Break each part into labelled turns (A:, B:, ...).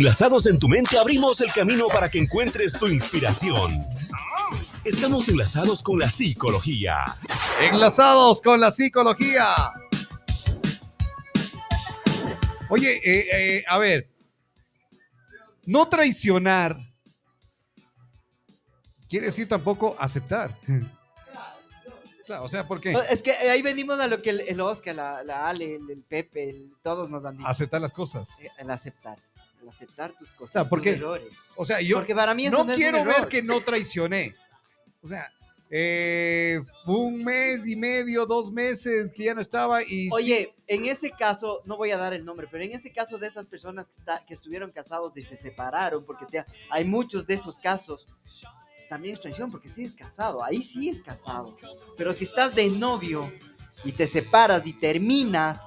A: Enlazados en tu mente abrimos el camino para que encuentres tu inspiración. Estamos enlazados con la psicología.
B: Enlazados con la psicología. Oye, eh, eh, a ver, no traicionar quiere decir tampoco aceptar. Claro, o sea, ¿por qué?
C: Es que ahí venimos a lo que el, el Oscar, la, la Ale, el, el Pepe, el- todos nos han dicho.
B: Aceptar las cosas.
C: Eh, El aceptar. Aceptar tus cosas.
B: sea, ¿por
C: tus errores.
B: O sea, yo
C: Porque para mí eso
B: no,
C: no es un
B: quiero ver
C: error.
B: que no traicioné. O sea, eh, un mes y medio, dos meses que ya no estaba y...
C: Oye, en ese caso, no voy a dar el nombre, pero en ese caso de esas personas que, está- que estuvieron casados y se separaron, porque te- hay muchos de esos casos, también es traición, porque sí es casado, ahí sí es casado. Pero si estás de novio y te separas y terminas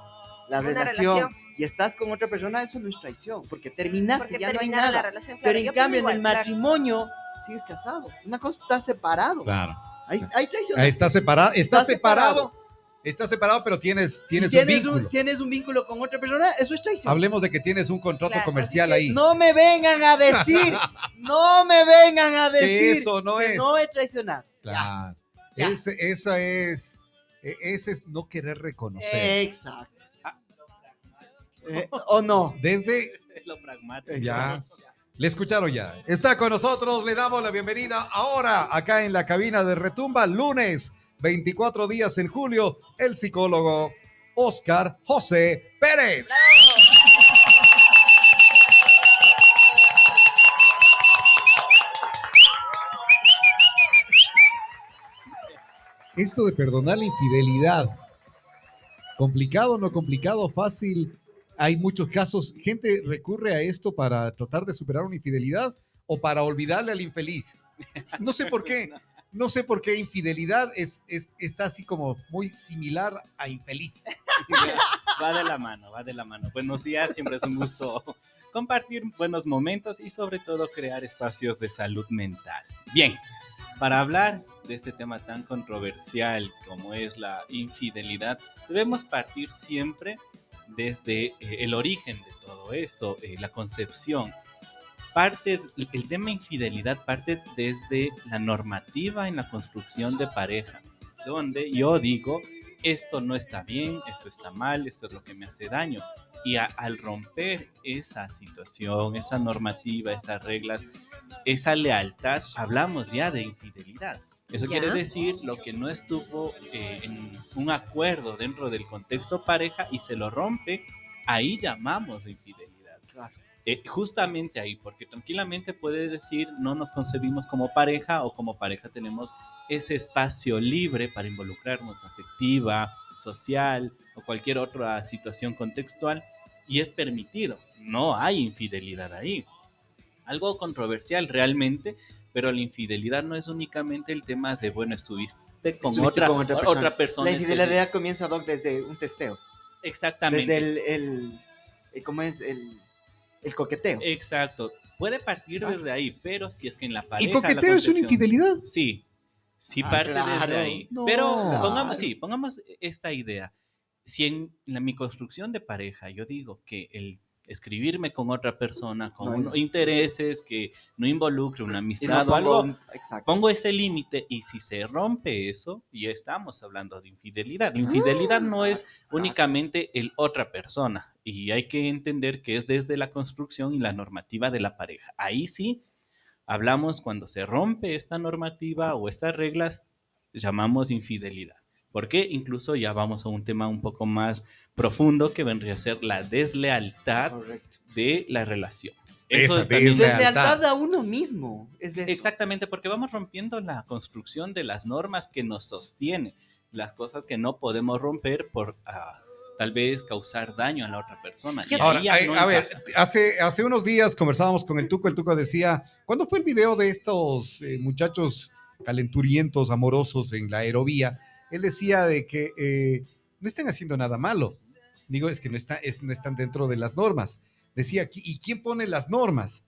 C: la relación,
D: relación.
C: y estás con otra persona, eso no es traición, porque terminaste,
D: Porque
C: ya no hay nada.
D: la relación. claro,
C: pero en cambio, en el
D: claro.
C: matrimonio, sigues casado. Una cosa está separado.
B: Claro.
C: Hay, hay traición.
B: Ahí Está separado, está,
C: Está
B: separado,
C: separado.
B: está separado, pero tienes, tienes, un vínculo.
C: un, tienes un vínculo con otra persona, eso es traición.
B: Hablemos de que tienes un contrato
D: Claro,
B: comercial
C: que
B: ahí.
C: No me vengan a decir, no me vengan a
B: Que
C: decir
B: eso no
C: que
B: es.
C: no he traicionado.
B: Claro.
C: ya.
B: Ese, esa es, e- ese es no querer reconocer.
C: Exacto. Eh, ¿O no?
B: Desde
E: Es lo pragmático.
B: ya, le escucharon ya. Está con nosotros, le damos la bienvenida ahora acá en la cabina de Retumba, lunes 24 días en julio, el psicólogo Oscar José Pérez. Esto de perdonar la infidelidad, complicado, no complicado, fácil. Hay muchos casos, gente recurre a esto para tratar de superar una infidelidad o para olvidarle al infeliz. No sé por qué, no sé por qué infidelidad es, es- está así como muy similar a infeliz.
E: Va de la mano, va de la mano. Buenos días, siempre es un gusto compartir buenos momentos y sobre todo crear espacios de salud mental. Bien, para hablar de este tema tan controversial como es la infidelidad, debemos partir siempre desde eh, el origen de todo esto, eh, la concepción. Parte, el tema infidelidad parte desde la normativa en la construcción de pareja, donde yo digo esto no está bien, esto está mal, esto es lo que me hace daño. Y a- al romper esa situación, esa normativa, esas reglas, esa lealtad, hablamos ya de infidelidad. Eso
D: Ya.
E: quiere decir lo que no estuvo eh, en un acuerdo dentro del contexto pareja y se lo rompe, ahí llamamos de infidelidad. Eh, justamente ahí, porque tranquilamente puede decir no nos concebimos como pareja o como pareja tenemos ese espacio libre para involucrarnos afectiva, social o cualquier otra situación contextual y es permitido. No hay infidelidad ahí. Algo controversial realmente, pero la infidelidad no es únicamente el tema de, bueno, estuviste con,
C: Estuviste
E: otra,
C: con otra
E: otra
C: persona.
E: persona.
C: La
E: específica.
C: infidelidad comienza, Doc, desde un testeo.
E: Exactamente.
C: Desde el, el, el- ¿cómo es? El, el coqueteo.
E: Exacto. Puede partir
C: Ah.
E: desde ahí, pero si es que en la pareja.
B: ¿El coqueteo es una infidelidad?
E: Sí, sí
C: Ah,
E: parte
C: claro.
E: desde ahí.
B: No.
E: Pero
B: Claro.
E: pongamos, sí, pongamos esta idea. Si en la, mi construcción de pareja yo digo que el escribirme con otra persona, con
C: No
E: unos
C: es-
E: intereses que no involucre una
C: no
E: amistad o algo,
C: un-
E: pongo ese límite y si se rompe eso, ya estamos hablando de infidelidad. Infidelidad no es únicamente el otra persona y hay que entender que es desde la construcción y la normativa de la pareja. Ahí sí hablamos cuando se rompe esta normativa o estas reglas, llamamos infidelidad. Porque incluso ya vamos a un tema un poco más profundo que vendría a ser la deslealtad
C: Correcto.
E: de la relación.
B: Esa
E: también-
B: deslealtad.
C: Deslealtad a uno mismo. Es eso.
E: Exactamente, porque vamos rompiendo la construcción de las normas que nos sostienen, las cosas que no podemos romper por ah, tal vez causar daño a la otra persona.
B: Ahora,
E: no
B: a ver, hace, hace unos días conversábamos con el Tuco, el Tuco decía, ¿cuándo fue el video de estos eh, muchachos calenturientos, amorosos en la aerovía? Él decía de que eh, no están haciendo nada malo. Digo, es que no, está, es- no están dentro de las normas. Decía, "¿Qui- ¿y quién pone las normas?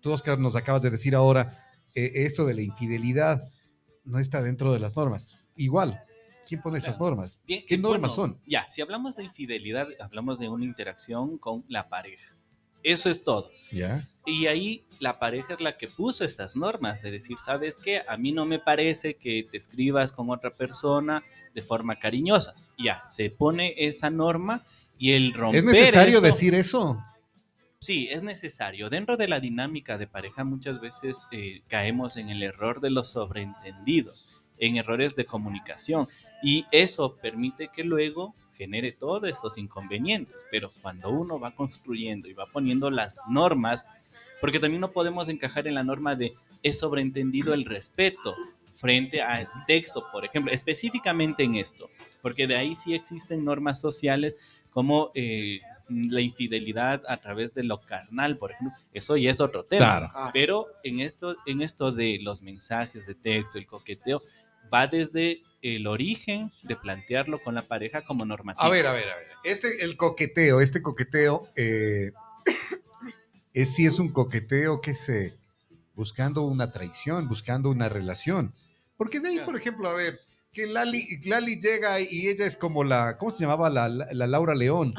B: Tú, Oscar, nos acabas de decir ahora, eh, esto de la infidelidad no está dentro de las normas. Igual, ¿quién pone esas normas?
E: Bien,
B: ¿Qué
E: eh,
B: normas
E: bueno,
B: son?
E: Ya, si hablamos de infidelidad, hablamos de una interacción con la pareja. Eso es todo. Y ahí la pareja es la que puso estas normas, de decir, ¿sabes qué? A mí no me parece que te escribas con otra persona de forma cariñosa. Ya, se pone esa norma y el romper
B: ¿Es necesario
E: eso-
B: decir eso?
E: Sí, es necesario. Dentro de la dinámica de pareja muchas veces eh, caemos en el error de los sobreentendidos, en errores de comunicación y eso permite que luego genere todos esos inconvenientes. Pero cuando uno va construyendo y va poniendo las normas, porque también no podemos encajar en la norma de es sobreentendido el respeto frente al texto, por ejemplo, específicamente en esto, porque de ahí sí existen normas sociales como eh, la infidelidad a través de lo carnal, por ejemplo, eso ya es otro tema.
B: Claro.
C: Ah,
E: Pero en esto, en esto de los mensajes de texto, el coqueteo, va desde el origen de plantearlo con la pareja como normativo.
B: A ver, a ver, a ver. Este, el coqueteo, este coqueteo, eh, es si es un coqueteo que se buscando una traición, buscando una relación. Porque de ahí, por ejemplo, a ver, que Lali, Lali llega y ella es como la, ¿cómo se llamaba? La, la- la Laura León.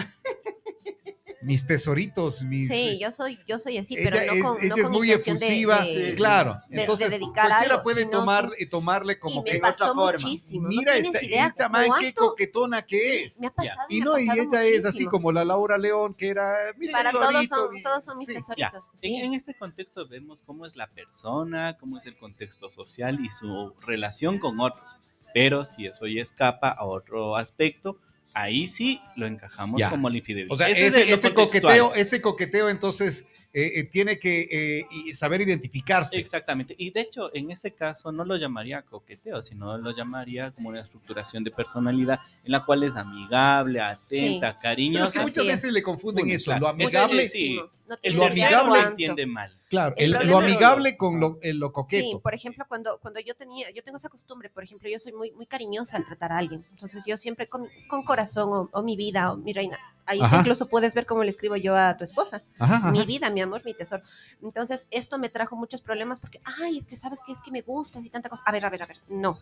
B: Mis tesoritos, mis...
D: Sí, yo soy, yo soy así,
B: ella
D: pero no
B: es,
D: con, no
B: ella es
D: con
B: muy
D: intención de-
B: efusiva,
D: de-
B: claro.
D: de-
B: Entonces, cualquiera
D: algo,
B: puede tomar,
D: sí.
B: tomarle como
D: y me
B: que...
C: en otra
D: pasó
C: forma.
D: muchísimo.
B: Mira
D: no
B: esta, esta man, qué coquetona que es.
D: Me ha pasado,
B: Y
D: me ha
B: no, y
D: pasado
B: ella es así
D: muchísimo.
B: como la Laura León, que era mi
D: Para todos
B: tesorito,
D: son,
B: mi-
D: todos son mis
B: sí.
D: Tesoritos.
E: En,
D: sí.
E: en este contexto vemos cómo es la persona, cómo es el contexto social y su relación con otros. Pero si eso ya escapa a otro aspecto, ahí sí lo encajamos
B: Ya.
E: como la infidelidad.
B: O sea,
E: Ese es
B: ese, coqueteo, ese coqueteo entonces eh, eh, tiene que eh, saber identificarse.
E: Exactamente. Y de hecho, en ese caso no lo llamaría coqueteo, sino lo llamaría como una estructuración de personalidad en la cual es amigable, atenta,
B: Pero es
E: cariñosa.
B: que
D: Así
B: muchas
D: es.
B: veces le confunden
E: Uno,
B: eso,
E: claro.
B: lo amigable,
E: ese- sí.
D: No
B: lo amigable-
E: entiende mal.
B: Claro,
D: el
B: el- lo amigable con lo, eh, lo coqueto.
D: Sí, por ejemplo, cuando, cuando yo tenía, yo tengo esa costumbre, por ejemplo, yo soy muy, muy cariñosa al tratar a alguien. Entonces yo siempre con, con corazón o, o mi vida o mi reina. Ahí
B: Ajá.
D: incluso puedes ver cómo le escribo yo a tu esposa.
B: Ajá, ajá.
D: Mi vida, mi amor, mi tesoro. Entonces esto me trajo muchos problemas porque, ay, es que sabes que es que me gustas y tanta cosa. A ver, a ver, a ver, no.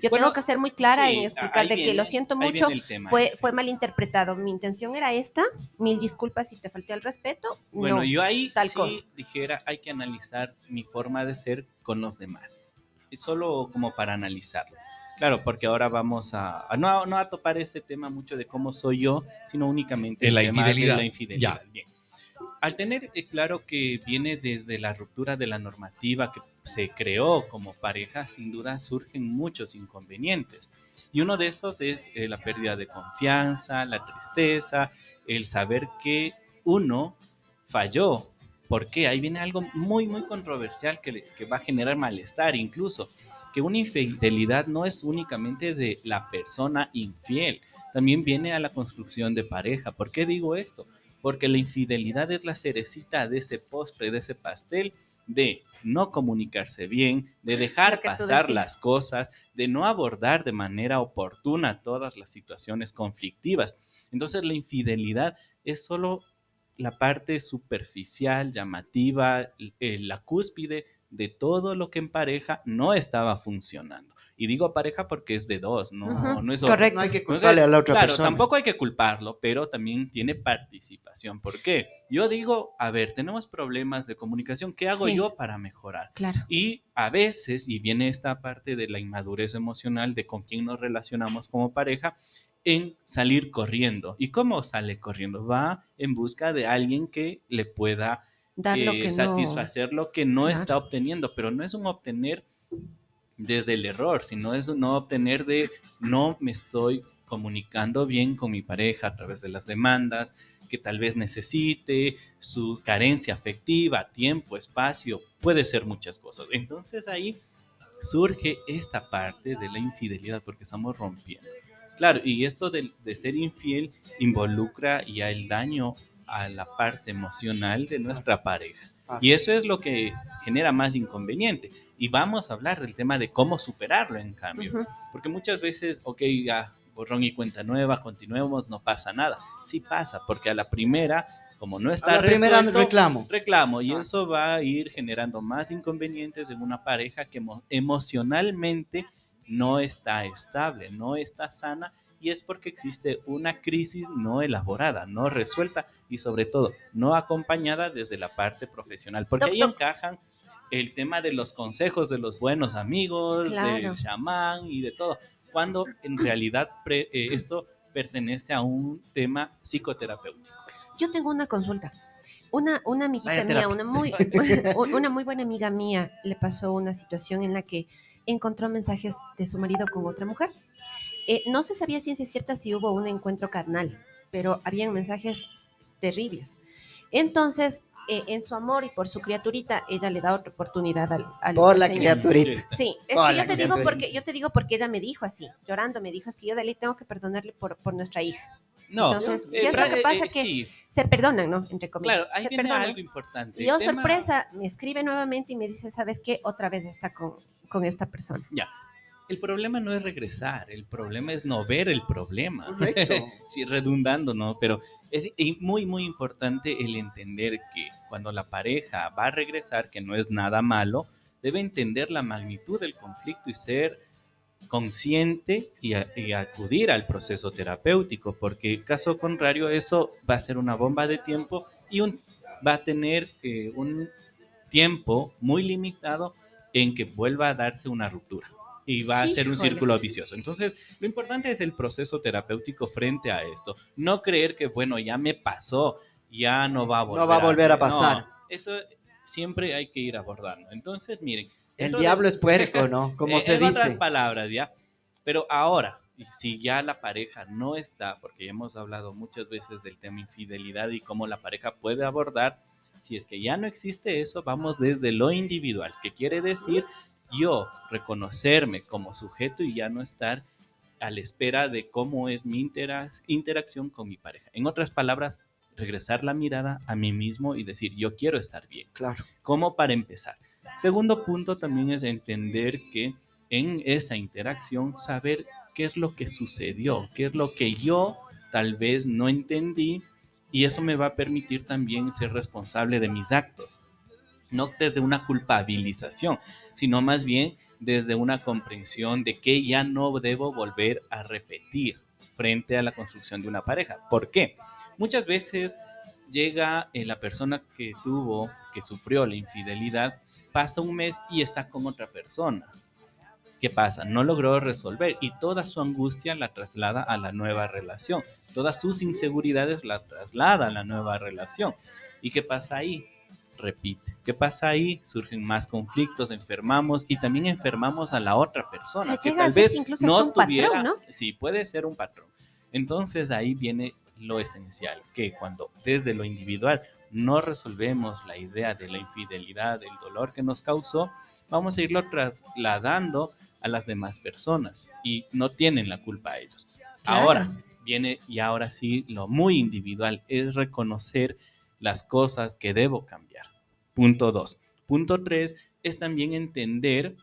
D: Yo
E: Bueno,
D: tengo que ser muy clara
E: Sí,
D: en explicar de que lo siento mucho.
E: el tema
D: Fue,
E: ese.
D: fue malinterpretado. Mi intención era esta. Mil disculpas si te falté al respeto.
E: Bueno,
D: no.
E: yo ahí
D: tal
E: sí
D: cosa.
E: dijera, hay que analizar mi forma de ser con los demás. Y solo como para analizarlo. Claro, porque ahora vamos a, a no, no a topar ese tema mucho de cómo soy yo, sino únicamente
B: En
E: el
B: la
E: tema de
B: infidelidad.
E: la infidelidad. Bien. Al tener eh, claro que viene desde la ruptura de la normativa que se creó como pareja, sin duda surgen muchos inconvenientes. Y uno de esos es eh, la pérdida de confianza, la tristeza, el saber que uno falló. ¿Por qué? Ahí viene algo muy, muy controversial que, que va a generar malestar incluso. Que una infidelidad no es únicamente de la persona infiel, también viene a la construcción de pareja. ¿Por qué digo esto? Porque la infidelidad es la cerecita de ese postre, de ese pastel, de no comunicarse bien, de dejar pasar las cosas, de no abordar de manera oportuna todas las situaciones conflictivas. Entonces la infidelidad es solo la parte superficial, llamativa, eh, la cúspide de todo lo que en pareja no estaba funcionando. Y digo pareja porque es de dos, no,
D: Ujú,
E: no es
D: correcto.
C: No hay que
E: entonces,
C: culparle a la otra
E: claro,
C: persona.
E: tampoco hay que culparlo, pero también tiene participación. ¿Por qué? Yo digo, a ver, tenemos problemas de comunicación, ¿qué hago
D: Sí.
E: yo para mejorar?
D: Claro.
E: Y a veces, y viene esta parte de la inmadurez emocional de con quién nos relacionamos como pareja, en salir corriendo. ¿Y cómo sale corriendo? Va en busca de alguien que le pueda
D: Dar lo
E: eh,
D: que no.
E: satisfacer lo que no
D: Claro.
E: está obteniendo, pero no es un obtener desde el error, sino es un no obtener de no me estoy comunicando bien con mi pareja a través de las demandas que tal vez necesite, su carencia afectiva, tiempo, espacio, puede ser muchas cosas. Entonces ahí surge esta parte de la infidelidad porque estamos rompiendo. Claro, y esto de, de ser infiel involucra ya el daño a la parte emocional de nuestra pareja.
C: Ah.
E: Y eso es lo que genera más inconveniente. Y vamos a hablar del tema de cómo superarlo, en cambio. Porque muchas veces, ok, ya, borrón y cuenta nueva, continuemos, no pasa nada. Sí pasa, porque a la primera, como no está
C: A la primera reclamo.
E: reclamo y
C: Ah.
E: eso va a ir generando más inconvenientes en una pareja que emo- emocionalmente no está estable, no está sana y es porque existe una crisis no elaborada, no resuelta y sobre todo no acompañada desde la parte profesional, porque ahí encajan el tema de los consejos de los buenos amigos,
D: Claro.
E: del chamán y de todo, cuando en realidad pre- eh, esto pertenece a un tema psicoterapéutico.
D: Yo tengo una consulta. Una, una amiguita
C: Vaya
D: mía, una muy, una muy buena amiga mía, le pasó una situación en la que encontró mensajes de su marido con otra mujer. Eh, no se sabía ciencia cierta si hubo un encuentro carnal, pero habían mensajes terribles. Entonces, eh, en su amor y por su criaturita, ella le da otra oportunidad al, al
C: Por la
D: señor.
C: criaturita.
D: Sí, es
C: Hola,
D: que yo te digo porque yo te digo porque ella me dijo así, llorando, me dijo es que yo de ley tengo que perdonarle por, por nuestra hija.
E: No,
D: Entonces,
E: eh,
D: ¿qué es lo
E: pra-
D: que pasa?
E: eh,
D: Que
E: sí,
D: Se perdonan, ¿no? Entre comillas.
E: claro, ahí
D: se
E: viene
D: perdonan.
E: algo importante.
D: Y yo,
E: tema-
D: sorpresa, me escribe nuevamente y me dice, ¿sabes qué? Otra vez está con, con esta persona.
E: Ya. El problema no es regresar, el problema es no ver el problema.
C: Correcto.
E: sí, redundando, ¿no? Pero es muy, muy importante el entender que cuando la pareja va a regresar, que no es nada malo, debe entender la magnitud del conflicto y ser consciente y, a- y acudir al proceso terapéutico, porque caso contrario eso va a ser una bomba de tiempo y un, va a tener eh, un tiempo muy limitado en que vuelva a darse una ruptura y va a ser un círculo vicioso. Entonces, lo importante es el proceso terapéutico frente a esto. No creer que, bueno, ya me pasó, ya no va a volver,
C: va a volver a
E: no,
C: pasar.
E: eso siempre hay que ir abordando. Entonces, miren.
C: El diablo es puerco, ¿no? Como se
E: en otras
C: dice.
E: palabras, ¿ya? Pero ahora, si ya la pareja no está, porque ya hemos hablado muchas veces del tema infidelidad y cómo la pareja puede abordar, si es que ya no existe eso, vamos desde lo individual, que quiere decir yo reconocerme como sujeto y ya no estar a la espera de cómo es mi intera- interacción con mi pareja. En otras palabras, regresar la mirada a mí mismo y decir, yo quiero estar bien
C: Claro.
E: como para empezar. Segundo punto también es entender que en esa interacción saber qué es lo que sucedió, qué es lo que yo tal vez no entendí y eso me va a permitir también ser responsable de mis actos. No desde una culpabilización, sino más bien desde una comprensión de que ya no debo volver a repetir frente a la construcción de una pareja. ¿Por qué? Muchas veces llega eh, la persona que tuvo, que sufrió la infidelidad, pasa un mes y está con otra persona. ¿Qué pasa? No logró resolver y toda su angustia la traslada a la nueva relación. Todas sus inseguridades la traslada a la nueva relación. ¿Y qué pasa ahí? Repite. ¿Qué pasa ahí? Surgen más conflictos, enfermamos y también enfermamos a la otra persona. Que
D: llega
E: tal vez
D: incluso
E: no
D: patrón,
E: tuviera,
D: ¿no?
E: Sí, puede ser un patrón. Entonces ahí viene lo esencial, que cuando desde lo individual no resolvemos la idea de la infidelidad, del dolor que nos causó, vamos a irlo trasladando a las demás personas y no tienen la culpa ellos.
D: Claro.
E: Ahora viene y ahora sí lo muy individual es reconocer las cosas que debo cambiar. Punto dos. Punto tres es también entender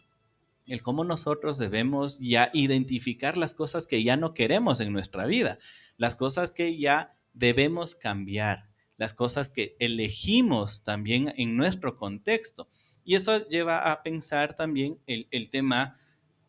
E: el cómo nosotros debemos ya identificar las cosas que ya no queremos en nuestra vida, las cosas que ya debemos cambiar, las cosas que elegimos también en nuestro contexto. Y eso lleva a pensar también el, el tema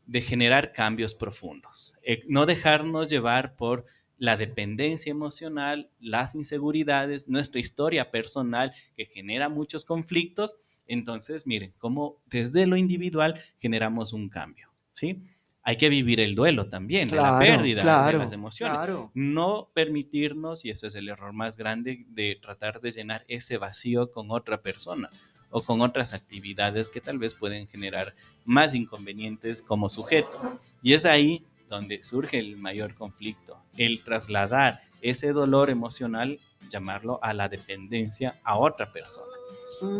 E: de generar cambios profundos, Eh, no dejarnos llevar por la dependencia emocional, las inseguridades, nuestra historia personal que genera muchos conflictos. Entonces, miren, cómo desde lo individual generamos un cambio, ¿sí? Hay que vivir el duelo también, de la pérdida
C: claro,
E: de las emociones
C: Claro.
E: no permitirnos, y eso es el error más grande, de tratar de llenar ese vacío con otra persona o con otras actividades que tal vez pueden generar más inconvenientes como sujeto. Y es ahí donde surge el mayor conflicto, el trasladar ese dolor emocional, llamarlo a la dependencia a otra persona.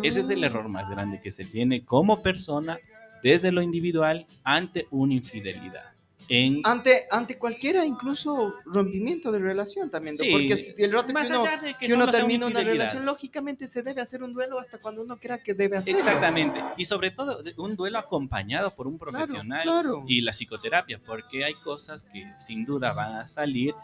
E: Ese es el
D: Mm.
E: error más grande que se tiene como persona desde lo individual ante una infidelidad. En
C: Ante, ante cualquiera, incluso rompimiento de relación también, ¿no?
E: Sí,
C: porque si el rato que
E: más
C: uno,
E: allá de que
C: que uno termina una relación, lógicamente se debe hacer un duelo hasta cuando uno crea que debe hacerlo.
E: Exactamente. Y sobre todo de- un duelo acompañado por un
C: Claro,
E: profesional
C: claro.
E: y la psicoterapia, porque hay cosas que sin duda van a salir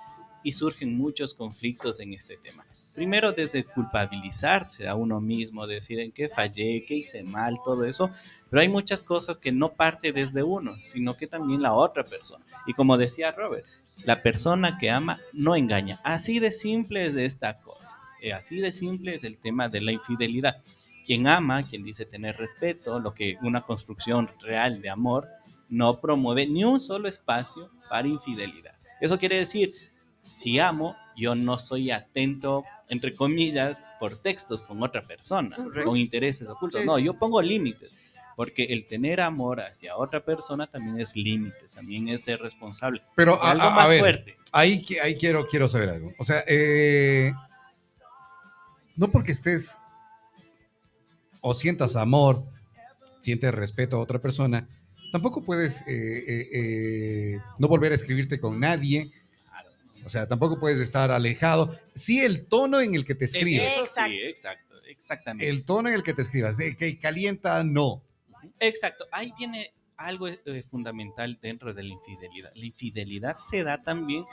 E: y surgen muchos conflictos en este tema. Primero desde culpabilizarse a uno mismo, decir en qué fallé, qué hice mal, todo eso, pero hay muchas cosas que no parte desde uno, sino que también la otra persona. Y como decía Robert, la persona que ama no engaña. Así de simple es esta cosa. Eh, así de simple es el tema de la infidelidad. Quien ama, quien dice tener respeto, lo que una construcción real de amor, no promueve ni un solo espacio para infidelidad. Eso quiere decir, si amo, yo no soy atento, entre comillas, por textos con otra persona, con intereses ocultos. No, yo pongo límites, porque el tener amor hacia otra persona también es límites, también es ser responsable.
B: Pero a,
E: algo
B: a- a
E: más
B: ver,
E: fuerte.
B: ahí, qui- ahí quiero, quiero saber algo. O sea, eh, no porque estés o sientas amor, sientes respeto a otra persona, tampoco puedes eh, eh, eh, no volver a escribirte con nadie. O sea, tampoco puedes estar alejado. Sí, el tono en el que te escribes.
E: Eso
D: Exacto.
E: sí, exacto, exactamente.
B: El tono en el que te escribas. de que calienta, no.
E: Exacto, ahí viene algo eh, fundamental dentro de la infidelidad. La infidelidad se da también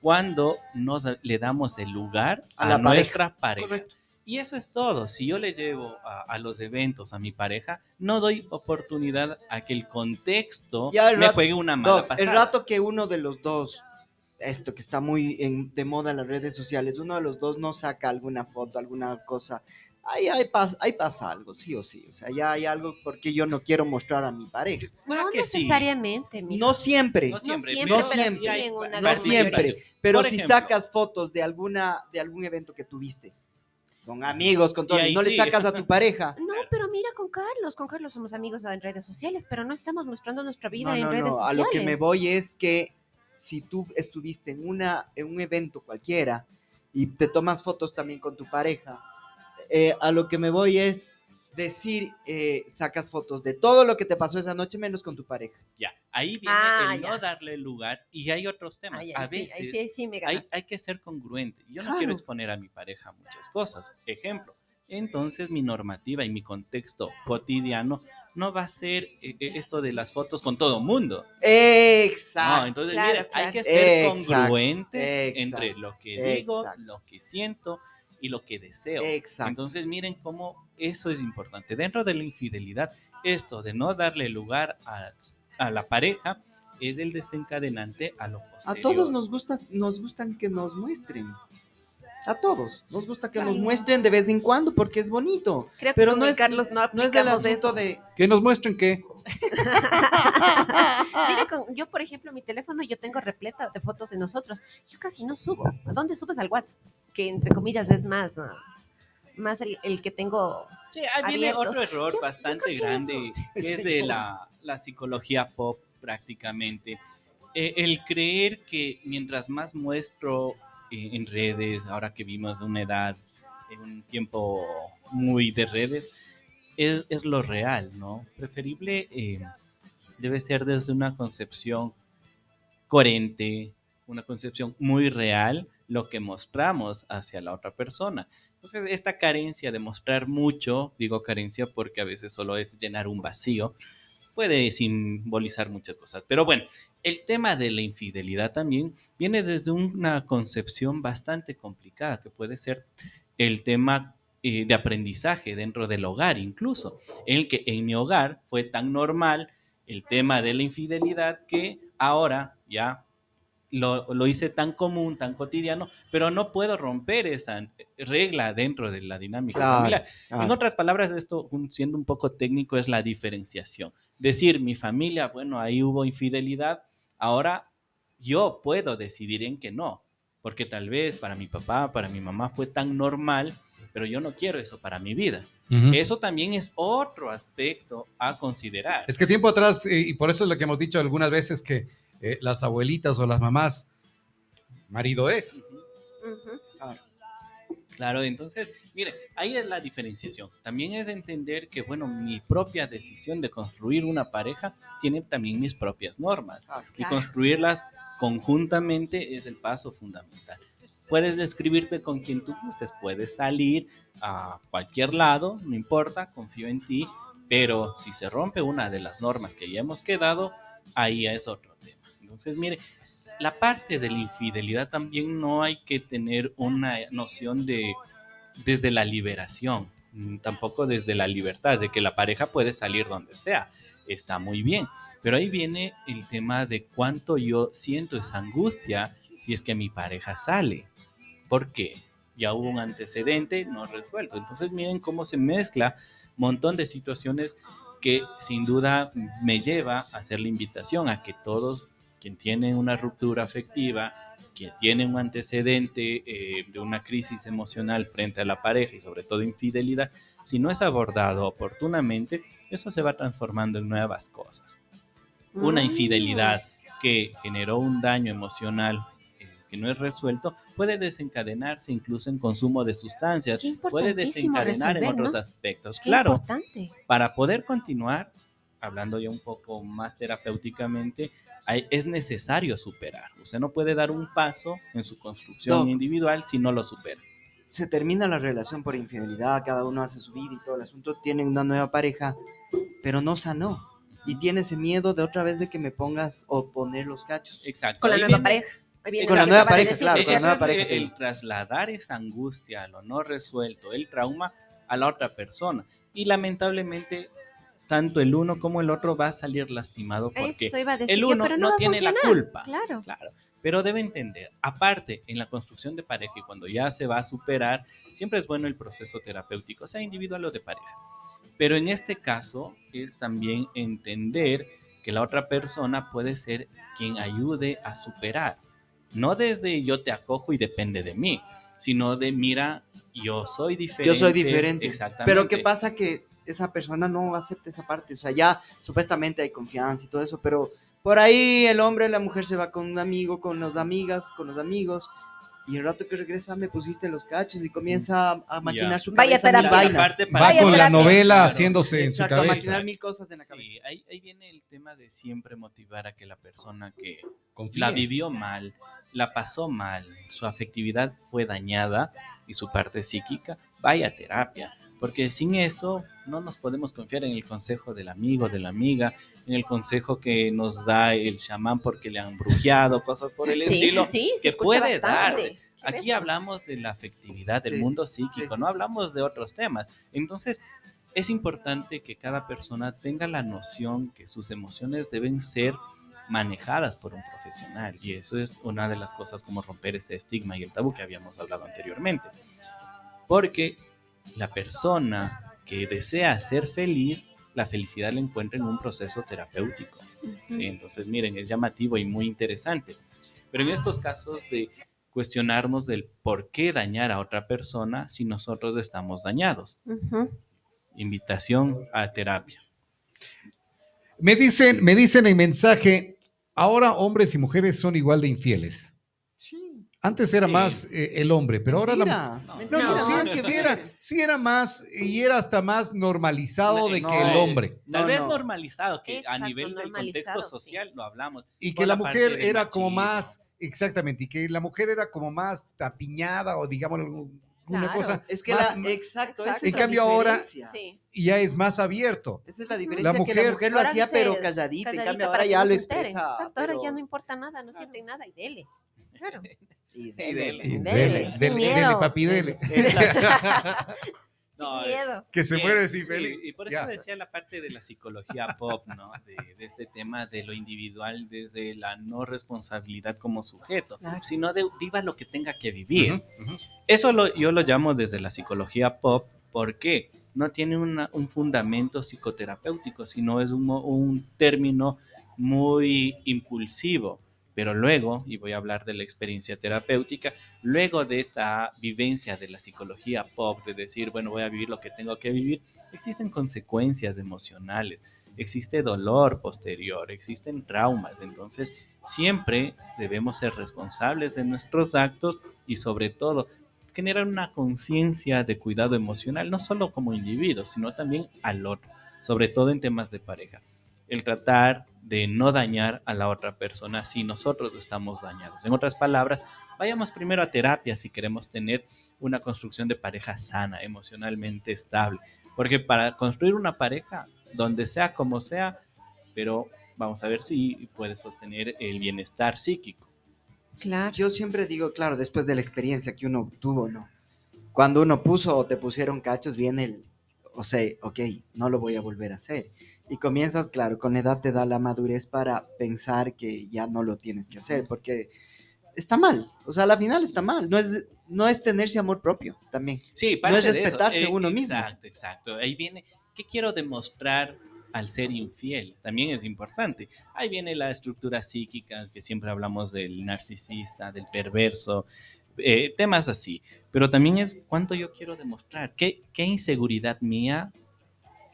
E: cuando no le damos el lugar
C: A
E: a,
C: la pareja.
E: nuestra pareja.
C: Correcto.
E: Y eso es todo. Si yo le llevo a, a los eventos a mi pareja, no doy oportunidad a que el contexto
C: Ya el
E: me
C: rato-
E: juegue una mala
C: Doc, el
E: pasada.
C: rato que uno de los dos, esto que está muy en- de moda en las redes sociales, uno de los dos no saca alguna foto, alguna cosa, ahí, ahí, pasa, ahí pasa algo, sí o sí. O sea, ya hay algo porque yo no quiero mostrar a mi pareja.
E: Puede
D: No
E: que sí.
D: necesariamente, mijo.
C: No siempre,
E: No siempre,
D: siempre,
C: pero
E: sí participación.
C: siempre. pero si
E: ejemplo,
C: sacas fotos de alguna de algún evento que tuviste, con amigos, con todo,
E: Y
C: no le
E: sí.
C: sacas a tu pareja.
D: No, pero mira con Carlos, con Carlos somos amigos en redes sociales, pero no estamos mostrando nuestra vida
C: No,
D: en
C: no,
D: redes
C: no, a
D: sociales.
C: lo que me voy es que si tú estuviste en, una, en un evento cualquiera y te tomas fotos también con tu pareja, eh, a lo que me voy es decir, eh, sacas fotos de todo lo que te pasó esa noche menos con tu pareja.
E: Ya, ahí viene
D: Ah,
E: el
D: ya.
E: no darle lugar y hay otros temas.
D: Ay,
E: a
D: sí,
E: veces
D: ahí sí, ahí sí me
E: hay, que ser congruente. Yo no quiero exponer a mi pareja muchas cosas. Ejemplo, entonces mi normativa y mi contexto cotidiano no va a ser eh, eh, esto de las fotos con todo mundo.
C: Exacto.
E: No, entonces
D: Claro,
E: mira,
D: claro.
E: hay que ser
C: Exacto,
E: congruente
C: exacto,
E: entre lo que digo,
C: exacto.
E: lo que siento y lo que deseo.
C: Exacto.
E: Entonces miren cómo eso es importante. Dentro de la infidelidad, esto de no darle lugar a, a la pareja es el desencadenante a lo
C: a
E: posterior.
C: todos nos gusta, nos gustan que nos muestren. A todos. Nos gusta que nos muestren de vez en cuando porque es bonito.
D: Creo que
C: pero
D: con
C: no
D: el
C: es-
D: Carlos no
C: No es del
D: aplicamos
C: asunto
D: eso.
C: de...
B: Que nos muestren que.
D: Mira, con- yo, por ejemplo, mi teléfono yo tengo repleta de fotos de nosotros. Yo casi no subo. ¿A dónde subes al WhatsApp? Que entre comillas es más, ah, más el, el que tengo.
E: Sí, ahí viene
D: abiertos.
E: otro error
D: Yo- yo
E: bastante
D: que
E: grande, que es de la, la psicología pop prácticamente. Eh, el creer que mientras más muestro en redes, ahora que vimos una edad, en un tiempo muy de redes, es, es lo real, ¿no? Preferible eh, debe ser desde una concepción coherente, una concepción muy real, lo que mostramos hacia la otra persona. Entonces, esta carencia de mostrar mucho, digo carencia porque a veces solo es llenar un vacío, puede simbolizar muchas cosas. Pero bueno, el tema de la infidelidad también viene desde una concepción bastante complicada, que puede ser el tema eh, de aprendizaje dentro del hogar incluso, en el que en mi hogar fue tan normal el tema de la infidelidad que ahora ya lo, lo hice tan común, tan cotidiano, pero no puedo romper esa regla dentro de la dinámica
C: Claro,
E: familiar.
C: claro.
E: En otras palabras, esto, siendo un poco técnico, es la diferenciación. Decir, mi familia, bueno, ahí hubo infidelidad, ahora yo puedo decidir en que no, porque tal vez para mi papá, para mi mamá fue tan normal, pero yo no quiero eso para mi vida. Eso también es otro aspecto a considerar.
B: Es que tiempo atrás, eh, y por eso es lo que hemos dicho algunas veces, que eh, las abuelitas o las mamás, marido es.
D: Ujú.
E: Claro, entonces, mire, ahí es la diferenciación. También es entender que, bueno, mi propia decisión de construir una pareja tiene también mis propias normas.
C: Claro.
E: Y
D: Claro.
E: construirlas conjuntamente es el paso fundamental. Puedes describirte con quien tú gustes, puedes salir a cualquier lado, no importa, confío en ti, pero si se rompe una de las normas que ya hemos quedado, ahí es otro tema. Entonces, mire, la parte de la infidelidad también no hay que tener una noción de desde la liberación, mm, tampoco desde la libertad, de que la pareja puede salir donde sea, está muy bien, pero ahí viene el tema de cuánto yo siento esa angustia si es que mi pareja sale. ¿Por qué? Ya hubo un antecedente no resuelto. Entonces miren cómo se mezcla un montón de situaciones que sin duda me lleva a hacer la invitación a que todos quien tiene una ruptura afectiva, quien tiene un antecedente eh, de una crisis emocional frente a la pareja y sobre todo infidelidad, si no es abordado oportunamente, eso se va transformando en nuevas cosas. Una
D: Mm.
E: infidelidad que generó un daño emocional eh, que no es resuelto puede desencadenarse incluso en consumo de sustancias, puede desencadenar en
D: resolver, ¿no?
E: otros aspectos.
D: Qué
E: claro,
D: importante.
E: para poder continuar, hablando ya un poco más terapéuticamente, hay- es necesario superar. Usted no puede dar un paso en su construcción
C: Doc.
E: individual si no lo supera.
C: se termina la relación por infidelidad, cada uno hace su vida y todo el asunto, tienen una nueva pareja, pero no sanó. Y tiene ese miedo de otra vez de que me pongas o poner los cachos.
E: Exacto.
D: Con la nueva
E: viene-
D: pareja. Ahí viene
C: Con
D: lo
C: la
D: que
C: nueva pareja,
D: decir.
C: claro, con la nueva pareja tiene.
E: el trasladar esa angustia, lo no resuelto, el trauma a la otra persona. Y lamentablemente, tanto el uno como el otro va a salir lastimado porque
D: Eso iba a decir
E: el
D: yo,
E: uno
D: pero
E: no,
D: va a
E: tiene la culpa.
D: Claro.
E: Claro, pero debe entender, aparte, en la construcción de pareja y cuando ya se va a superar, siempre es bueno el proceso terapéutico, sea individual o de pareja. Pero en este caso es también entender que la otra persona puede ser quien ayude a superar. No desde yo te acojo y depende de mí, sino de mira, yo soy diferente.
C: Yo soy diferente.
E: Exactamente.
C: Pero ¿qué pasa? Que esa persona no acepta esa parte. O sea, ya supuestamente hay confianza y todo eso, pero por ahí el hombre, la mujer se va con un amigo, con las amigas, con los amigos. Y el rato que regresa me pusiste los cachos y comienza a, a maquinar
E: Ya.
C: su
D: Vaya
C: cabeza mil
D: terapia.
E: La- la parte
B: Va
E: para-
D: Vaya
B: con la
D: terapia.
B: novela
E: Claro.
B: haciéndose en su
C: Exacto, a
B: cabeza.
C: maquinar mil cosas en la
E: Sí,
C: cabeza.
E: ahí, ahí viene el tema de siempre motivar a que la persona que
B: Confíe.
E: la vivió mal, la pasó mal, su afectividad fue dañada y su parte psíquica, vaya a terapia, porque sin eso no nos podemos confiar en el consejo del amigo, de la amiga, en el consejo que nos da el chamán porque le han brujeado, cosas por el
D: Sí,
E: estilo.
D: sí, sí,
E: que puede
D: bastante.
E: darse. Aquí hablamos de la afectividad, del
C: Sí,
E: mundo
C: sí, sí,
E: psíquico,
C: sí,
E: no
C: sí.
E: hablamos de otros temas. Entonces, es importante que cada persona tenga la noción que sus emociones deben ser manejadas por un profesional y eso es una de las cosas como romper ese estigma y el tabú que habíamos hablado anteriormente. Porque la persona que desea ser feliz, la felicidad la encuentra en un proceso terapéutico. Entonces, miren, es llamativo y muy interesante. Pero en estos casos de cuestionarnos del por qué dañar a otra persona si nosotros estamos dañados. Invitación a terapia.
B: Me dicen, me dicen en mensaje, ahora hombres y mujeres son igual de infieles. Antes era
E: Sí.
B: más eh, el hombre, pero ahora la
E: No,
B: No, no,
D: No,
B: sí, era, sí era más, y era hasta más normalizado de
C: No,
B: que el
C: no.
B: hombre.
E: Tal
C: No,
E: vez
C: no.
E: normalizado, que a nivel del contexto
D: sí.
E: social lo hablamos.
B: Y que la mujer era como más, exactamente, y que la mujer era como más tapiñada o digamos una
D: Claro.
B: cosa.
C: Es que
B: más-
C: la, exacto,
D: Exacto.
B: En cambio, ahora-.
D: Sí.
B: ya es más abierto.
C: Esa es la diferencia
B: La
C: que la
B: mujer-
C: lo hacía, pero calladita. En
D: calladita
C: cambio,
D: para
C: ahora ya lo expresa.
D: Exacto, ahora ya no importa nada, no sienten nada y dele. Claro.
C: Y
E: Y
C: dele.
E: dele.
B: Y
D: Dele,
B: dele,
D: sin miedo.
B: dele, papi, dele.
E: No,
D: Sin miedo.
B: Que se muere sin
E: sí,
B: feliz.
E: Y por eso
B: Ya.
E: decía la parte de la psicología pop, ¿no? De, de este tema de lo individual desde la no responsabilidad como sujeto,
D: Claro.
E: sino de viva lo que tenga que vivir. Eso lo, yo lo llamo desde la psicología pop porque no tiene una- un fundamento psicoterapéutico, sino es un término muy impulsivo. Pero luego, y voy a hablar de la experiencia terapéutica, luego de esta vivencia de la psicología pop, de decir, bueno, voy a vivir lo que tengo que vivir, existen consecuencias emocionales, existe dolor posterior, existen traumas. Entonces, siempre debemos ser responsables de nuestros actos y sobre todo generar una conciencia de cuidado emocional, no solo como individuos, sino también al otro, sobre todo en temas de pareja. El tratar de no dañar a la otra persona si nosotros estamos dañados. En otras palabras, vayamos primero a terapia si queremos tener una construcción de pareja sana, emocionalmente estable. Porque para construir una pareja, donde sea como sea, pero vamos a ver si puede sostener el bienestar psíquico.
D: Claro.
C: Yo siempre digo, claro, después de la experiencia que uno tuvo, ¿no? Cuando uno puso o te pusieron cachos, viene el, o sea, ok, no lo voy a volver a hacer. Y comienzas, claro, con la edad te da la madurez para pensar que ya no lo tienes que hacer, porque está mal. O sea, a la final está mal. No es, no es tenerse amor propio también.
E: Sí,
C: No
E: parte
C: es
E: de eso.
C: respetarse
E: Eh,
C: uno mismo.
E: Exacto, exacto. Ahí viene, ¿qué quiero demostrar al ser infiel? También es importante. Ahí viene la estructura psíquica, que siempre hablamos del narcisista, del perverso, eh, temas así. Pero también es cuánto yo quiero demostrar, qué, qué inseguridad mía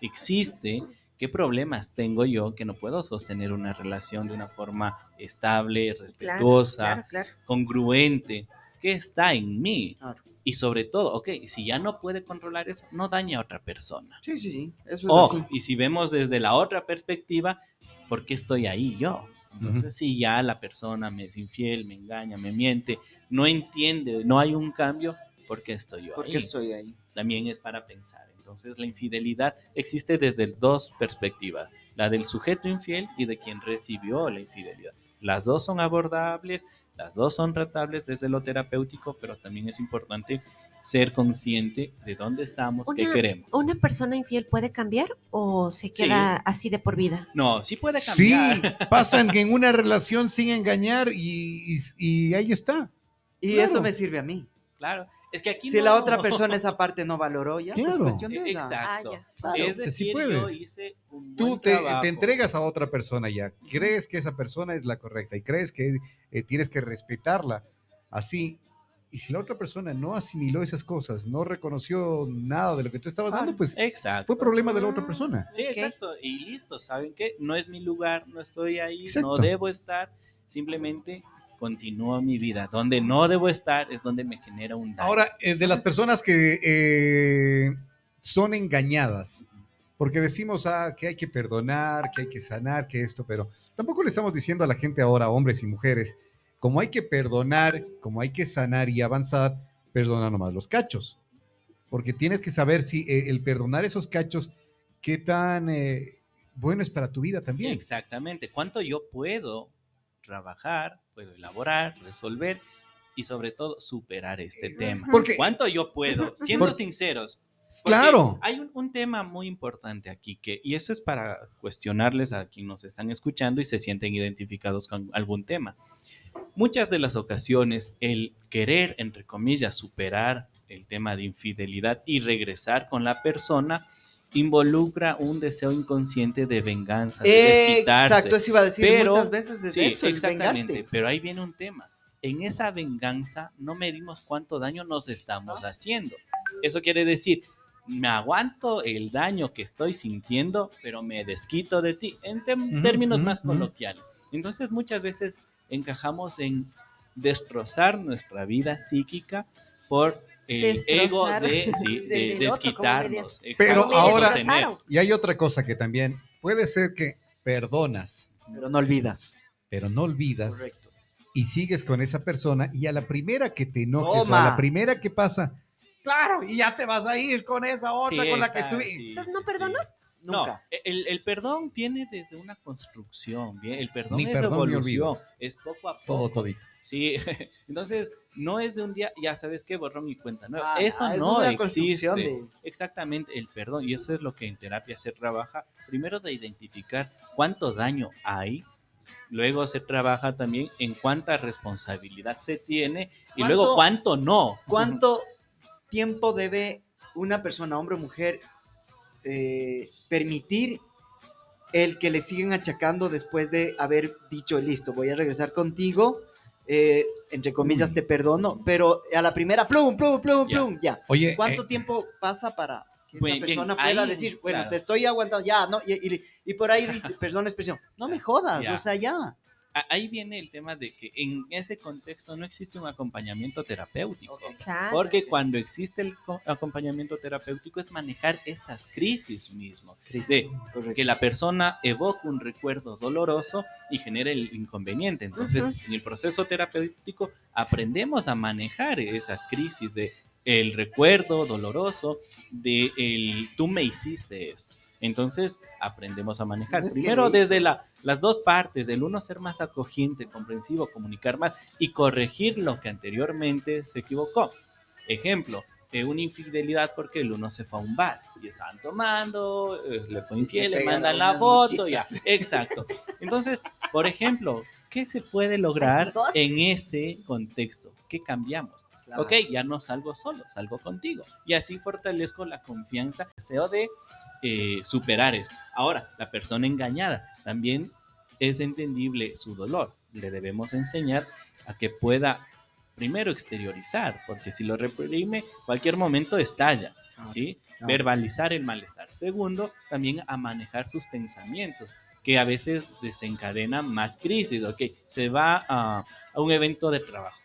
E: existe, qué problemas tengo yo que no puedo sostener una relación de una forma estable,
D: Claro,
E: respetuosa,
D: claro, claro.
E: congruente. ¿Qué está en mí?
C: Claro.
E: Y sobre todo, ok, si ya no puede controlar eso, no daña a otra persona.
C: Sí, sí, sí. Eso es
E: O,
C: así.
E: y si vemos desde la otra perspectiva, ¿por qué estoy ahí yo? Entonces, si ya la persona me es infiel, me engaña, me miente, no entiende, no hay un cambio, ¿por qué estoy yo
C: ¿Por
E: ahí?
C: qué estoy ahí?
E: También es para pensar. Entonces, la infidelidad existe desde dos perspectivas, la del sujeto infiel y de quien recibió la infidelidad. Las dos son abordables, las dos son tratables desde lo terapéutico, pero también es importante ser consciente de dónde estamos, qué
D: Una-
E: queremos.
D: ¿Una persona infiel puede cambiar o se queda así de por vida?
E: No, sí puede
B: Sí,
E: cambiar.
B: pasan en una relación sin engañar y, y- y ahí está.
C: Y
B: Claro.
C: eso me sirve a mí.
E: Claro, es que aquí
C: Si
E: no-
C: la otra persona esa parte no valoró, ya
B: Claro.
C: es cuestión de ella.
E: Exacto.
D: Ah, ya.
C: Claro,
E: es
B: sí, sí
E: decir,
B: puedes.
E: yo hice un
B: Tú
E: buen
B: te, te entregas a otra persona ya, crees que esa persona es la correcta y crees que eh, tienes que respetarla así. Y si la otra persona no asimiló esas cosas, no reconoció nada de lo que tú estabas dando, pues
E: Exacto.
B: fue problema de la otra persona.
E: Sí, exacto. Y listo, ¿saben qué? No es mi lugar, no estoy ahí,
B: Exacto.
E: no debo estar. Simplemente continúo mi vida. Donde no debo estar es donde me genera un daño.
B: Ahora, eh, de las personas que eh, son engañadas, porque decimos ah, que hay que perdonar, que hay que sanar, que esto, pero tampoco le estamos diciendo a la gente ahora, hombres y mujeres, como hay que perdonar, como hay que sanar y avanzar, perdona nomás los cachos. Porque tienes que saber si eh, el perdonar esos cachos, qué tan bueno es para tu vida también.
E: Exactamente. ¿Cuánto yo puedo trabajar, puedo elaborar, resolver y sobre todo superar este tema?
B: Porque-
E: ¿Cuánto yo puedo? Siendo
B: Por-
E: sinceros.
B: Claro.
E: Hay un, un tema muy importante aquí que, y eso es para cuestionarles a quienes nos están escuchando y se sienten identificados con algún tema. Muchas de las ocasiones, el querer, entre comillas, superar el tema de infidelidad y regresar con la persona involucra un deseo inconsciente de venganza, de desquitarse.
C: Exacto, eso iba a decir
E: Pero-
C: muchas veces es
E: Sí,
C: eso,
E: exactamente.
C: vengarte.
E: Pero ahí viene un tema. En esa venganza no medimos cuánto daño nos estamos haciendo. Eso quiere decir, me aguanto el daño que estoy sintiendo, pero me desquito de ti, en términos más coloquiales. Entonces muchas veces encajamos en destrozar nuestra vida psíquica por el ego de, sí, de
D: otro, des-
B: Pero ahora-. Y hay otra cosa que también puede ser que perdonas,
C: Pero no olvidas.
B: pero no olvidas.
C: Correcto.
B: y sigues con esa persona y a la primera que te enojes o a la primera que pasa, claro, y ya te vas a ir con esa otra
E: Sí,
B: con la que estuviste.
E: sí,
D: Entonces,
E: sí,
D: ¿no perdonas?
E: No,
C: Nunca.
E: el, el perdón viene desde una construcción, bien, el perdón
B: Ni
E: es
B: perdón
E: es poco a
B: Todo
E: poco.
B: todito.
E: Sí, entonces no es de un día, ya sabes qué, borrón mi cuenta nueva.
C: Ah,
E: eso
C: es
E: no
C: una
E: existe.
C: de-
E: Exactamente, el perdón, y eso es lo que en terapia se trabaja, primero de identificar cuánto daño hay, luego se trabaja también en cuánta responsabilidad se tiene y
C: ¿Cuánto-
E: luego cuánto no.
C: ¿Cuánto tiempo debe una persona, hombre o mujer, eh, permitir el que le siguen achacando después de haber dicho, listo, voy a regresar contigo, eh, entre comillas,
B: Uy.
C: te perdono, pero a la primera, plum, plum, plum,
E: Ya.
C: plum, ya.
B: Oye,
C: ¿Cuánto
B: eh,
C: tiempo pasa para que esa
E: Muy bien,
C: persona pueda
E: ahí,
C: decir, bueno,
E: claro.
C: te estoy aguantando, ya, ¿no? Y, y- y por ahí, perdón la expresión, no me jodas,
E: Ya.
C: o sea, ya.
E: Ahí viene el tema de que en ese contexto no existe un acompañamiento terapéutico.
D: Claro.
E: Porque cuando existe el co- acompañamiento terapéutico es manejar estas crisis mismo. De
C: Correcto.
E: que la persona evoca un recuerdo doloroso y genera el inconveniente. Entonces, en el proceso terapéutico aprendemos a manejar esas crisis de el recuerdo doloroso de el tú me hiciste esto. Entonces aprendemos a manejar.
C: No
E: Primero desde la, las dos partes, el uno ser más acogiente, comprensivo, comunicar más y corregir lo que anteriormente se equivocó. Ejemplo, eh, una infidelidad porque el uno se fue a un bar y estaban tomando, eh, le fue infiel, le mandan la foto, ya. Exacto. Entonces, por ejemplo, ¿qué se puede lograr en ese contexto? ¿Qué cambiamos?
C: Claro.
E: Ok, ya no salgo solo, salgo contigo. Y así fortalezco la confianza, deseo de eh, superar esto. Ahora, la persona engañada también es entendible su dolor. Le debemos enseñar a que pueda primero exteriorizar, porque si lo reprime, cualquier momento estalla. ¿sí? Verbalizar el malestar. Segundo, también a manejar sus pensamientos, que a veces desencadenan más crisis. Ok, se va a, a un evento de trabajo.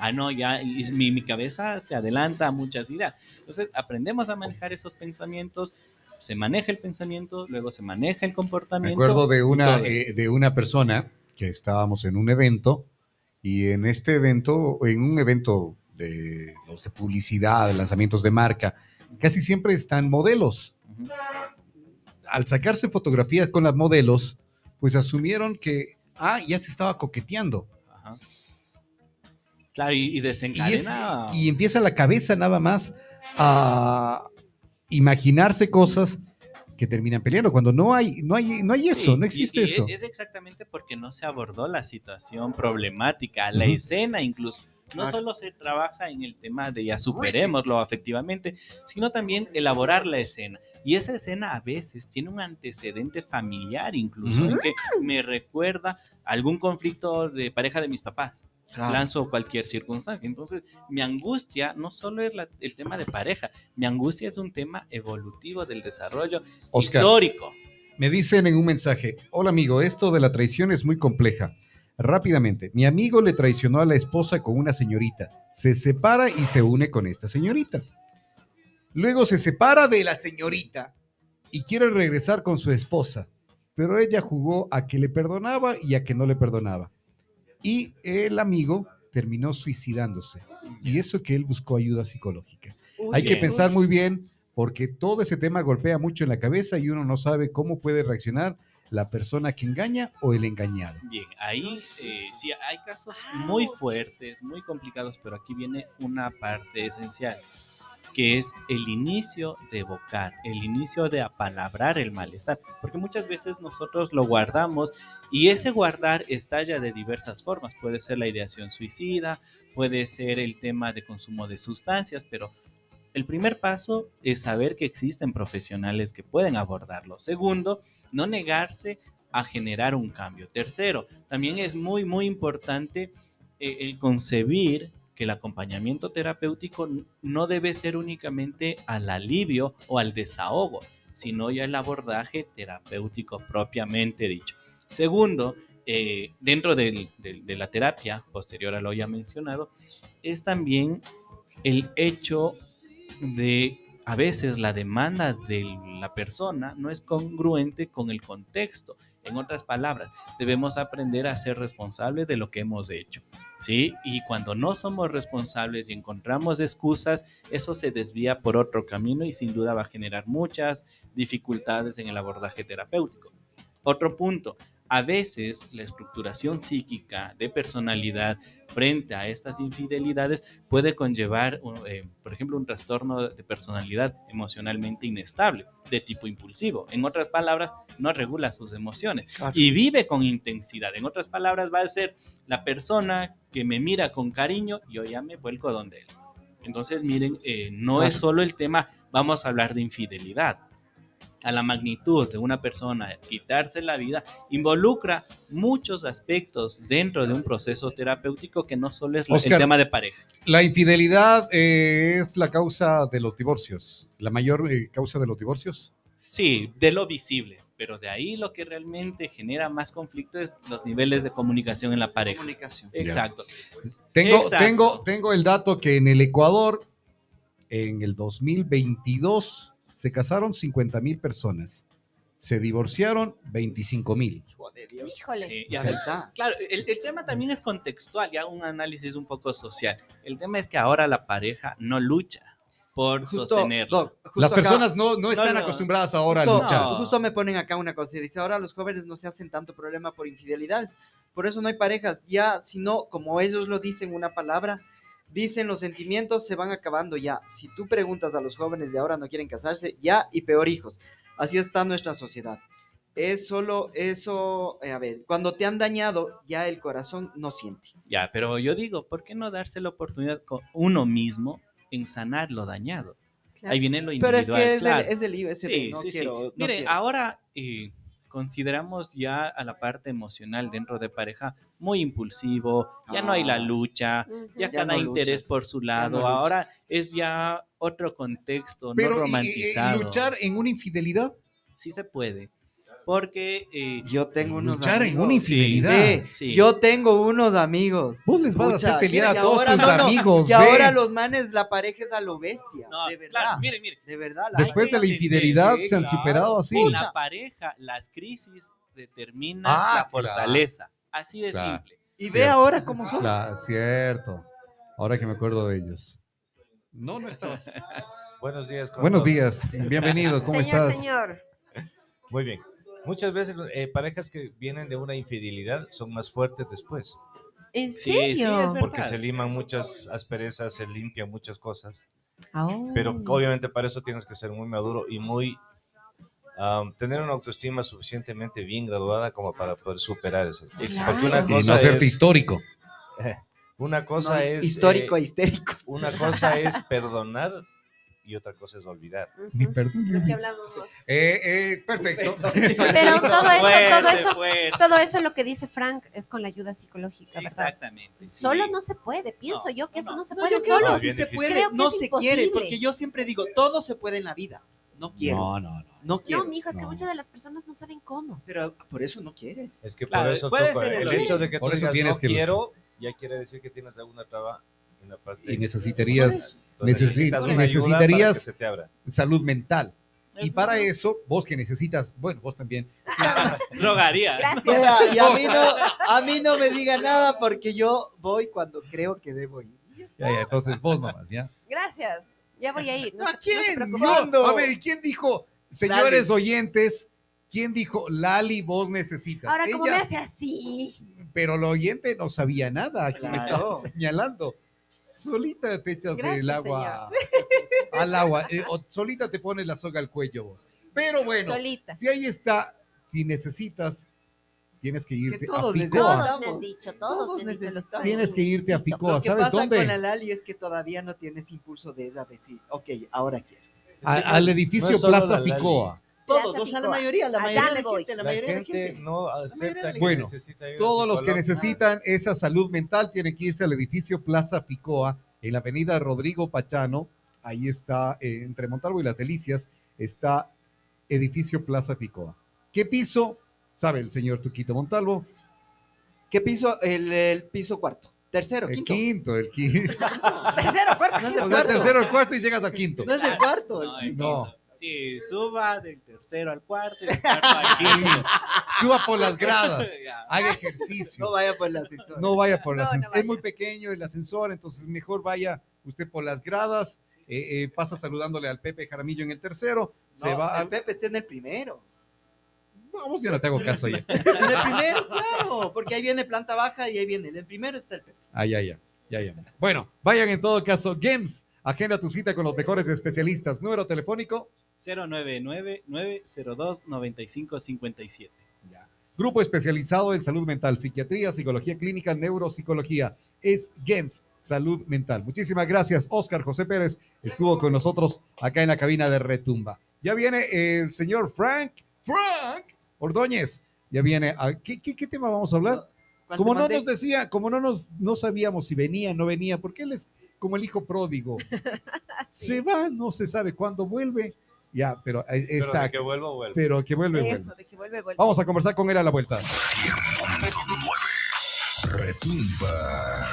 E: Ah, no, ya y mi, mi cabeza se adelanta a muchas ideas. Entonces, aprendemos a manejar esos pensamientos, se maneja el pensamiento, luego se maneja el
B: Me
E: comportamiento.
B: acuerdo de una, eh, de una persona que estábamos en un evento y en este evento, en un evento de, los de publicidad, de lanzamientos de marca, casi siempre están modelos. Al sacarse fotografías con las modelos, pues asumieron que, ah, ya se estaba coqueteando.
E: Ajá. Claro, y, y
B: Y, es-
E: desencadena.
B: y empieza la cabeza nada más a imaginarse cosas que terminan peleando, cuando no hay, no hay, no hay eso,
E: Sí,
B: no existe
E: y
B: eso.
E: Es exactamente porque no se abordó la situación problemática, la escena incluso. No
C: Claro.
E: solo se trabaja en el tema de ya superémoslo afectivamente, sino también elaborar la escena. Y esa escena a veces tiene un antecedente familiar incluso, que me recuerda algún conflicto de pareja de mis papás.
C: Claro.
E: lanzo cualquier circunstancia. Entonces, mi angustia no solo es la- el tema de pareja, mi angustia es un tema evolutivo del desarrollo
B: Oscar.
E: histórico.
B: Me dicen en un mensaje, hola amigo, esto de la traición es muy compleja. Rápidamente, mi amigo le traicionó a la esposa con una señorita, se separa y se une con esta señorita. Luego se separa de la señorita y quiere regresar con su esposa, pero ella jugó a que le perdonaba y a que no le perdonaba. Y el amigo terminó suicidándose. Y eso que él buscó ayuda psicológica. Hay que
E: Bien.
B: pensar muy bien porque todo ese tema golpea mucho en la cabeza y uno no sabe cómo puede reaccionar la persona que engaña o el engañado.
E: Bien, ahí eh, sí hay casos muy fuertes, muy complicados, pero aquí viene una parte esencial, que es el inicio de evocar, el inicio de apalabrar el malestar, porque muchas veces nosotros lo guardamos y ese guardar estalla de diversas formas, puede ser la ideación suicida, puede ser el tema de consumo de sustancias, pero el primer paso es saber que existen profesionales que pueden abordarlo. Segundo, no negarse a generar un cambio. Tercero, también es muy, muy importante eh, el concebir que el acompañamiento terapéutico no debe ser únicamente al alivio o al desahogo, sino ya el abordaje terapéutico propiamente dicho. Segundo, eh, dentro de la terapia, posterior a lo ya mencionado, es también el hecho de a veces la demanda de la persona no es congruente con el contexto. En otras palabras, debemos aprender a ser responsables de lo que hemos hecho. ¿sí? Y cuando no somos responsables y encontramos excusas, eso se desvía por otro camino y sin duda va a generar muchas dificultades en el abordaje terapéutico. Otro punto, a veces la estructuración psíquica de personalidad frente a estas infidelidades puede conllevar, eh, por ejemplo, un trastorno de personalidad emocionalmente inestable, de tipo impulsivo. En otras palabras, no regula sus emociones
C: Claro.
E: y vive con intensidad. En otras palabras, va a ser la persona que me mira con cariño, yo ya me vuelco donde él. Entonces, miren, eh, no
C: Claro.
E: es solo el tema, vamos a hablar de infidelidad. A la magnitud de una persona quitarse la vida involucra muchos aspectos dentro de un proceso terapéutico que no solo es la- el
B: Oscar.
E: tema de pareja.
B: La infidelidad eh, es la causa de los divorcios, la mayor eh, causa de los divorcios.
E: Sí, de lo visible, pero de ahí lo que realmente genera más conflicto es los niveles de comunicación en la pareja.
C: Comunicación.
E: Exacto.
B: Tengo,
E: Exacto.
B: tengo, tengo el dato que en el Ecuador, en el 2022, se casaron 50 mil personas, se divorciaron 25 mil.
C: Hijo de Dios.
D: Híjole.
E: Sí,
C: O
E: ya
C: sea,
E: ves.
C: está.
E: Claro, el, el tema también es contextual, ya un análisis un poco social. El tema es que ahora la pareja no lucha. por
C: Justo,
E: sostenerlo.
C: Doc, justo
B: Las
C: acá-
B: personas no, no están
E: no.
B: acostumbradas ahora a
C: justo,
B: luchar.
E: No.
C: justo me ponen acá una cosa y dice, ahora los jóvenes no se hacen tanto problema por infidelidades, por eso no hay parejas, ya, si no, como ellos lo dicen una palabra, dicen los sentimientos se van acabando ya. Si tú preguntas a los jóvenes de ahora no quieren casarse, ya y peor hijos. Así está nuestra sociedad. Es solo eso, eh, a ver, cuando te han dañado, ya el corazón no siente.
E: Ya, pero yo digo, ¿por qué no darse la oportunidad con uno mismo en sanar lo dañado?
D: Claro.
E: Ahí viene lo
C: Pero
E: individual.
C: es que es,
E: claro.
C: el, es el IVA, es el
E: Sí,
C: no
E: sí, sí.
C: quiero, no
E: Mire,
C: quiero.
E: ahora eh, consideramos ya a la parte emocional dentro de pareja muy impulsivo, ya no hay la
C: Ah.
E: lucha, ya,
C: Ya
E: cada
C: no
E: interés
C: luchas,
E: por su lado, ahora es ya otro contexto,
B: Pero
E: no
B: y- y-
E: romantizado.
B: luchar en una infidelidad.
E: Sí se puede, porque... eh,
C: Yo tengo unos
B: Luchar en
C: amigos.
B: una infidelidad.
C: Ve,
E: Sí.
C: Yo tengo unos amigos.
B: Vos les vas a hacer pelear
C: mira,
B: a todos
C: ahora
B: tus
C: no, no,
B: amigos.
C: Y
B: ve.
C: ahora los manes, la pareja es a lo bestia.
E: no,
C: de verdad.
E: claro, mire, mire.
C: De verdad.
B: Después de la infidelidad se han
C: claro.
B: superado así.
C: Pucha.
E: La pareja, las crisis determinan
B: Ah,
E: la
B: claro.
E: fortaleza. Así de
B: Claro.
E: simple.
C: Y ve ahora cómo son.
B: Claro, cierto. Ahora que me acuerdo de ellos. No, no estabas.
F: Buenos días.
B: Buenos días. Bienvenido. ¿Cómo
D: señor,
B: estás?
D: señor.
F: Muy bien. Muchas veces eh, parejas que vienen de una infidelidad son más fuertes después,
D: ¿En
E: Sí, sí,
D: serio?
E: es verdad.
F: porque se liman muchas asperezas, se limpian muchas cosas,
D: Oh.
F: pero obviamente para eso tienes que ser muy maduro y muy tener una autoestima suficientemente bien graduada como para poder superar eso.
E: Exacto.
F: Porque una
B: Y no
F: cosa
B: hacerte
F: es,
B: histórico.
F: una cosa
C: No,
F: es
C: histórico
F: eh,
C: e histérico.
F: una cosa es perdonar y otra cosa es olvidar.
D: Ujú.
B: Ni perdón.
D: Lo que hablamos.
B: Eh, eh, perfecto.
D: Pero todo eso, todo eso,
E: fuerte.
D: todo eso lo que dice Frank es con la ayuda psicológica, ¿verdad?
E: Exactamente. sí.
D: Solo no se puede, pienso
E: No,
D: yo que eso
E: no.
D: se
C: No,
D: puede
C: yo creo
D: solo.
F: Bien
C: se puede, no se quiere, porque yo siempre digo, todo se puede en la vida. No quiero, no,
B: No, no, no.
C: quiero.
D: No, mijo, es que
B: No.
D: muchas de las personas no saben cómo.
C: Pero por eso no quieres.
F: Es que
E: Claro,
F: por eso
E: puede
F: tú-
E: ser
F: el
E: el
F: hecho de que
B: Por
F: tú
B: eso
F: digas
B: tienes
F: no
B: que buscar".
F: quiero, ya quiere decir que tienes alguna traba en la parte.
B: Y necesitarías
F: necesitas ayuda para
B: necesitarías-
F: que se te abra.
B: salud mental. Y para eso, vos que necesitas, bueno, vos también,
E: Drogaría.
D: Gracias.
C: Y a mí, no, a mí no me diga nada porque yo voy cuando creo que debo ir.
B: ya, ya, entonces vos nomás, ¿ya?
D: Gracias. Ya voy a ir. No,
C: ¿A
D: no
C: quién? Yo- ¿Cuándo?
B: A ver, ¿y quién dijo, señores
C: Lali.
B: oyentes, quién dijo, Lali, vos necesitas?
D: Ahora, ¿cómo me
B: Ella,
D: hace así?
B: pero el oyente no sabía nada, aquí me
C: Claro.
B: estaba señalando. Solita te echas
D: Gracias,
B: el agua al agua, eh, o solita te pones la soga al cuello vos. Pero bueno,
D: Solita.
B: si ahí está, si necesitas, tienes que irte a
C: todos
B: Picoa.
C: necesitamos.
D: Todos me han dicho, todos,
C: Todos
D: me han dicho los.
B: Tienes que irte a. Picoa,
C: Lo que
B: ¿sabes
C: pasa
B: dónde?
C: con la Lali es que todavía no tienes impulso de esa decir, ok, ahora quiero.
B: A-
F: que
B: al
F: no-
B: edificio
F: no
B: Plaza. Picoa.
C: Todos, o sea, la mayoría, la mayoría de gente, la
F: La
C: mayoría de
F: gente
C: gente.
F: no acepta que
B: Bueno,
F: necesita ayuda
B: Todos los que necesitan esa salud mental tienen que irse al edificio Plaza Picoa en la avenida Rodrigo Pachano. Ahí está, eh, entre Montalvo y Las Delicias, está edificio Plaza Picoa. ¿Qué piso? Sabe el señor Tuquito Montalvo.
C: ¿Qué piso? El, el piso cuarto. Tercero,
B: El
C: quinto.
B: quinto, el quinto.
D: Tercero, cuarto.
C: No es el
B: O sea,
C: cuarto.
B: tercero, el cuarto y llegas al quinto.
C: No es el cuarto. el
E: No,
C: quinto.
B: No.
E: Sí, suba del tercero al cuarto y del cuarto al quinto.
B: Suba por las gradas, haga ejercicio.
C: No vaya por el ascensor.
B: No vaya por el
D: No, no
B: ascensor.
D: vaya.
B: Es muy pequeño el ascensor, entonces mejor vaya usted por las gradas, eh, eh, pasa saludándole al Pepe Jaramillo en el tercero, se
C: No,
B: va
C: el
B: al...
C: Pepe está en el primero.
B: Vamos, yo no te hago caso ya.
C: En el primero, claro, porque ahí viene planta baja y ahí viene. En el primero está el Pepe.
B: Ah, ya, ya, ya, ya. Bueno, vayan en todo caso, Games, agenda tu cita con los mejores especialistas. Número telefónico,
E: 099-902-9557.
B: grupo especializado en salud mental, psiquiatría, psicología clínica, neuropsicología. Es Games Salud Mental. Muchísimas gracias, Oscar José Pérez estuvo con nosotros acá en la cabina de Retumba. Ya viene el señor Frank, Frank Ordóñez. Ya viene. a- ¿qué, qué, qué tema vamos a hablar?
C: ¿Cuál
B: Como no nos decía, como no nos no sabíamos si venía o no venía, porque él es como el hijo pródigo. Se va, no se sabe cuándo vuelve. Ya, pero ahí
F: Pero
B: está.
F: de que vuelva, vuelve.
B: Pero que vuelve, vuelve.
D: Eso, de que vuelve, vuelve.
B: Vamos a conversar con él a la vuelta.
A: Retumba.